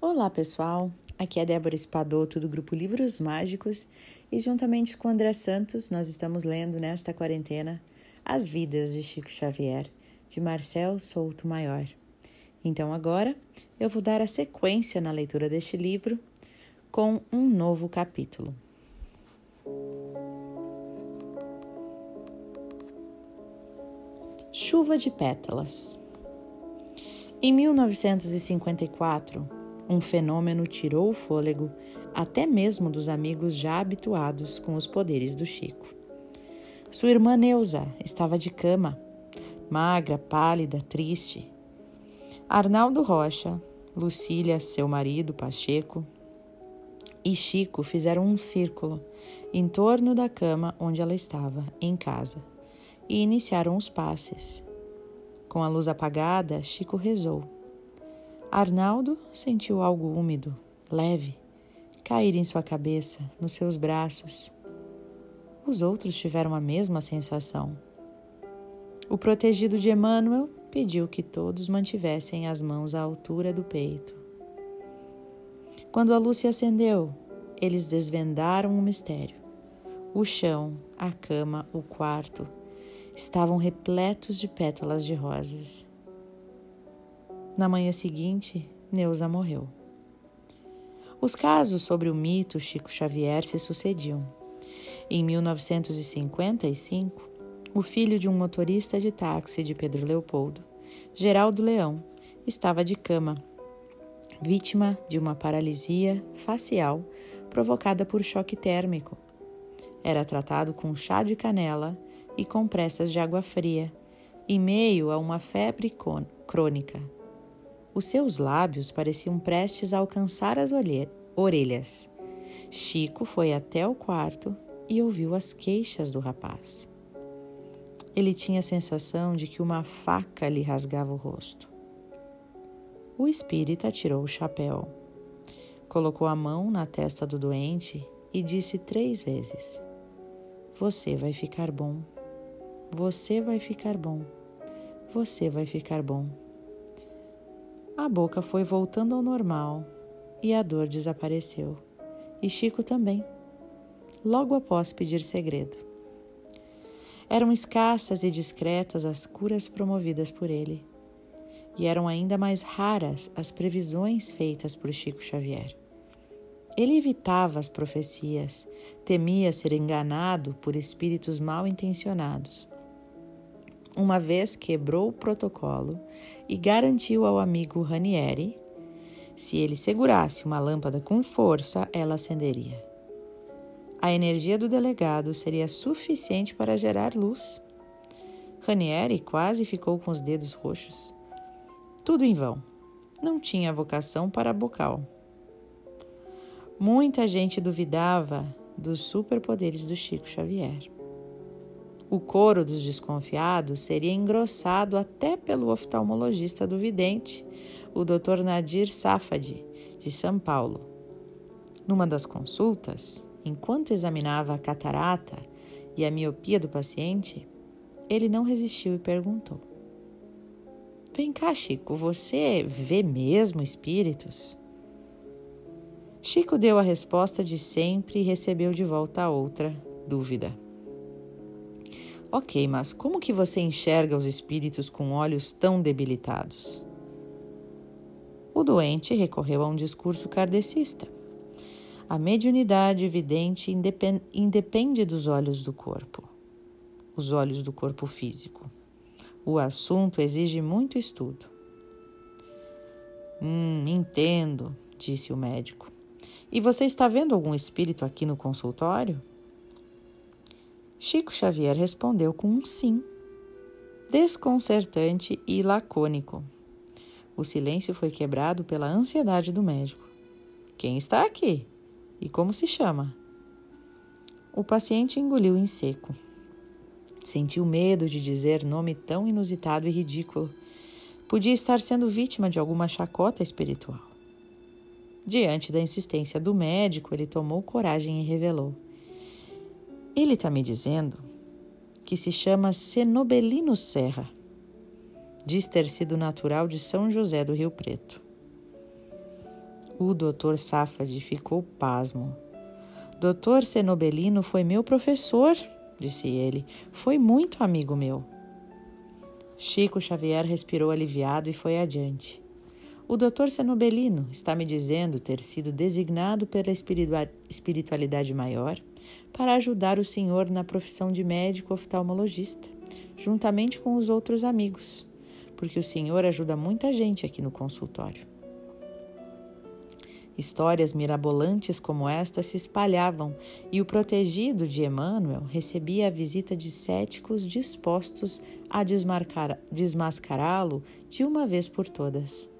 Olá, pessoal. Aqui é Débora Espadoto do grupo Livros Mágicos e juntamente com André Santos nós estamos lendo nesta quarentena As Vidas de Chico Xavier, de Marcel Souto Maior. Então agora eu vou dar a sequência na leitura deste livro com um novo capítulo. Chuva de pétalas. Em 1954, um fenômeno tirou o fôlego até mesmo dos amigos já habituados com os poderes do Chico. Sua irmã Neuza estava de cama, magra, pálida, triste. Arnaldo Rocha, Lucília, seu marido, Pacheco, e Chico fizeram um círculo em torno da cama onde ela estava, em casa, e iniciaram os passes. Com a luz apagada, Chico rezou Arnaldo sentiu algo úmido, leve, cair em sua cabeça, nos seus braços. Os outros tiveram a mesma sensação. O protegido de Emmanuel pediu que todos mantivessem as mãos à altura do peito. Quando a luz se acendeu, eles desvendaram o mistério. O chão, a cama, o quarto estavam repletos de pétalas de rosas. Na manhã seguinte, Neuza morreu. Os casos sobre o mito Chico Xavier se sucediam. Em 1955, o filho de um motorista de táxi de Pedro Leopoldo, Geraldo Leão, estava de cama, vítima de uma paralisia facial provocada por choque térmico. Era tratado com chá de canela e compressas de água fria, em meio a uma febre crônica. Os seus lábios pareciam prestes a alcançar as orelhas. Chico foi até o quarto e ouviu as queixas do rapaz. Ele tinha a sensação de que uma faca lhe rasgava o rosto. O espírita tirou o chapéu, colocou a mão na testa do doente e disse três vezes: Você vai ficar bom. Você vai ficar bom. Você vai ficar bom. A boca foi voltando ao normal e a dor desapareceu. E Chico também, logo após pedir segredo. Eram escassas e discretas as curas promovidas por ele, e eram ainda mais raras as previsões feitas por Chico Xavier. Ele evitava as profecias, temia ser enganado por espíritos mal intencionados uma vez quebrou o protocolo e garantiu ao amigo Ranieri: se ele segurasse uma lâmpada com força, ela acenderia. A energia do delegado seria suficiente para gerar luz. Ranieri quase ficou com os dedos roxos. Tudo em vão. Não tinha vocação para bocal. Muita gente duvidava dos superpoderes do Chico Xavier. O coro dos desconfiados seria engrossado até pelo oftalmologista do vidente, o Dr. Nadir Safadi, de São Paulo. Numa das consultas, enquanto examinava a catarata e a miopia do paciente, ele não resistiu e perguntou: Vem cá, Chico, você vê mesmo espíritos? Chico deu a resposta de sempre e recebeu de volta a outra dúvida. Ok, mas como que você enxerga os espíritos com olhos tão debilitados? O doente recorreu a um discurso kardecista. A mediunidade evidente independe dos olhos do corpo, os olhos do corpo físico. O assunto exige muito estudo. Hum, entendo, disse o médico. E você está vendo algum espírito aqui no consultório? Chico Xavier respondeu com um sim, desconcertante e lacônico. O silêncio foi quebrado pela ansiedade do médico. Quem está aqui? E como se chama? O paciente engoliu em seco. Sentiu medo de dizer nome tão inusitado e ridículo. Podia estar sendo vítima de alguma chacota espiritual. Diante da insistência do médico, ele tomou coragem e revelou: ele está me dizendo que se chama Cenobelino Serra. Diz ter sido natural de São José do Rio Preto. O doutor Safad ficou pasmo. Doutor Cenobelino foi meu professor, disse ele. Foi muito amigo meu. Chico Xavier respirou aliviado e foi adiante. O doutor Cenobelino está me dizendo ter sido designado pela espiritualidade maior para ajudar o senhor na profissão de médico oftalmologista, juntamente com os outros amigos, porque o senhor ajuda muita gente aqui no consultório. Histórias mirabolantes como esta se espalhavam e o protegido de Emmanuel recebia a visita de céticos dispostos a desmascará-lo de uma vez por todas.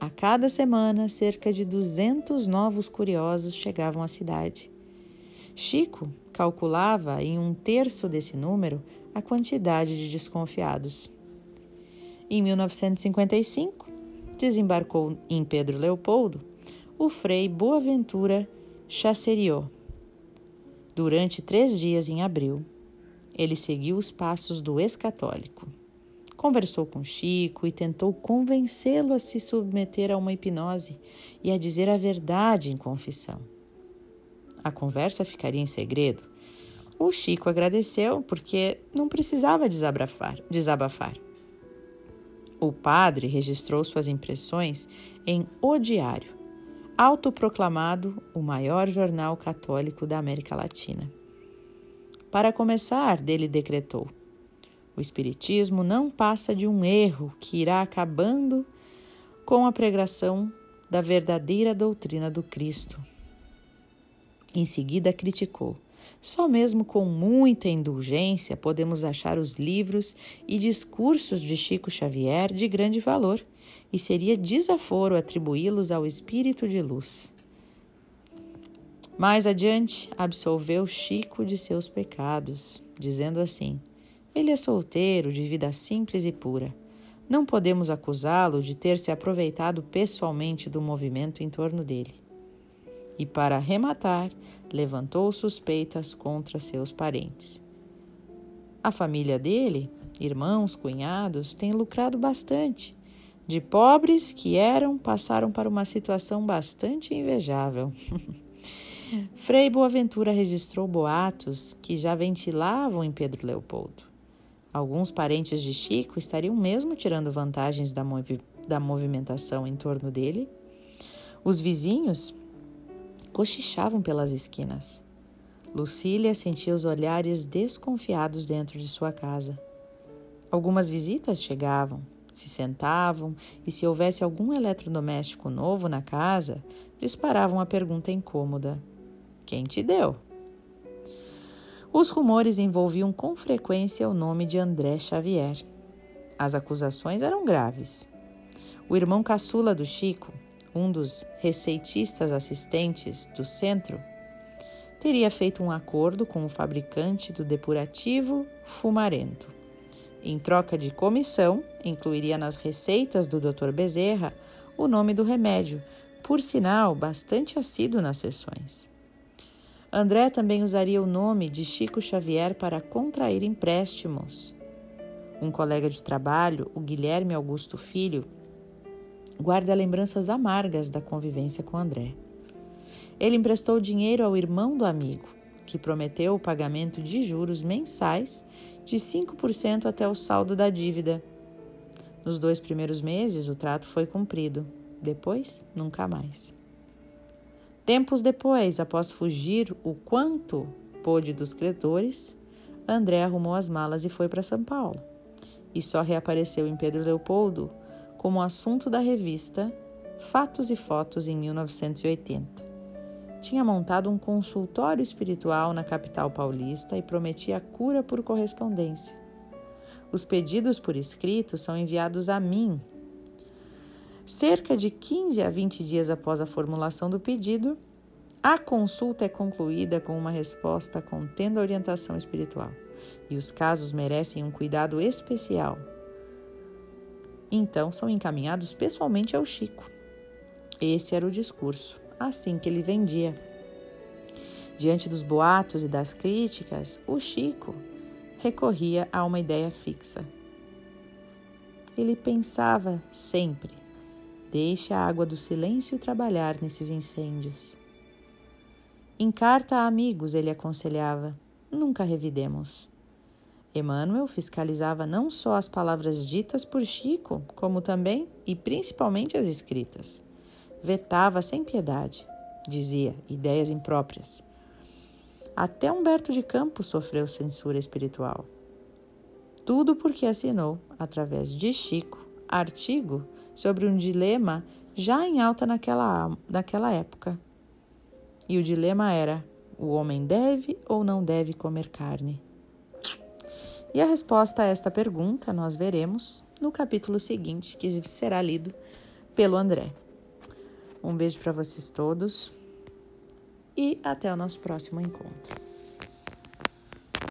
A cada semana, cerca de 200 novos curiosos chegavam à cidade. Chico calculava em um terço desse número a quantidade de desconfiados. Em 1955, desembarcou em Pedro Leopoldo o frei Boaventura Chasseriot. Durante três dias em abril, ele seguiu os passos do ex-católico. Conversou com Chico e tentou convencê-lo a se submeter a uma hipnose e a dizer a verdade em confissão. A conversa ficaria em segredo. O Chico agradeceu porque não precisava desabafar. desabafar. O padre registrou suas impressões em O Diário, autoproclamado o maior jornal católico da América Latina. Para começar, dele decretou: o Espiritismo não passa de um erro que irá acabando com a pregação da verdadeira doutrina do Cristo. Em seguida, criticou: só mesmo com muita indulgência podemos achar os livros e discursos de Chico Xavier de grande valor e seria desaforo atribuí-los ao espírito de luz. Mais adiante, absolveu Chico de seus pecados, dizendo assim: Ele é solteiro, de vida simples e pura. Não podemos acusá-lo de ter se aproveitado pessoalmente do movimento em torno dele. E para arrematar, levantou suspeitas contra seus parentes. A família dele, irmãos, cunhados, tem lucrado bastante de pobres que eram, passaram para uma situação bastante invejável. Frei Boaventura registrou boatos que já ventilavam em Pedro Leopoldo. Alguns parentes de Chico estariam mesmo tirando vantagens da, movi da movimentação em torno dele. Os vizinhos cochichavam pelas esquinas. Lucília sentia os olhares desconfiados dentro de sua casa. Algumas visitas chegavam, se sentavam e, se houvesse algum eletrodoméstico novo na casa, disparavam a pergunta incômoda: Quem te deu? Os rumores envolviam com frequência o nome de André Xavier. As acusações eram graves. O irmão caçula do Chico, um dos receitistas assistentes do centro, teria feito um acordo com o fabricante do depurativo fumarento em troca de comissão, incluiria nas receitas do Dr. Bezerra o nome do remédio, por sinal bastante assíduo nas sessões. André também usaria o nome de Chico Xavier para contrair empréstimos. Um colega de trabalho, o Guilherme Augusto Filho, guarda lembranças amargas da convivência com André. Ele emprestou dinheiro ao irmão do amigo, que prometeu o pagamento de juros mensais de 5% até o saldo da dívida. Nos dois primeiros meses, o trato foi cumprido. Depois, nunca mais. Tempos depois, após fugir o quanto pôde dos credores, André arrumou as malas e foi para São Paulo. E só reapareceu em Pedro Leopoldo como assunto da revista Fatos e Fotos em 1980 tinha montado um consultório espiritual na capital paulista e prometia cura por correspondência. Os pedidos por escrito são enviados a mim. Cerca de 15 a 20 dias após a formulação do pedido, a consulta é concluída com uma resposta contendo orientação espiritual, e os casos merecem um cuidado especial. Então são encaminhados pessoalmente ao Chico. Esse era o discurso assim que ele vendia. Diante dos boatos e das críticas, o Chico recorria a uma ideia fixa. Ele pensava sempre Deixe a água do silêncio trabalhar nesses incêndios. Em carta a amigos, ele aconselhava: nunca revidemos. Emmanuel fiscalizava não só as palavras ditas por Chico, como também e principalmente as escritas. Vetava sem piedade, dizia, ideias impróprias. Até Humberto de Campos sofreu censura espiritual. Tudo porque assinou, através de Chico, artigo sobre um dilema já em alta naquela, naquela época. E o dilema era: o homem deve ou não deve comer carne? E a resposta a esta pergunta nós veremos no capítulo seguinte, que será lido pelo André. Um beijo para vocês todos e até o nosso próximo encontro.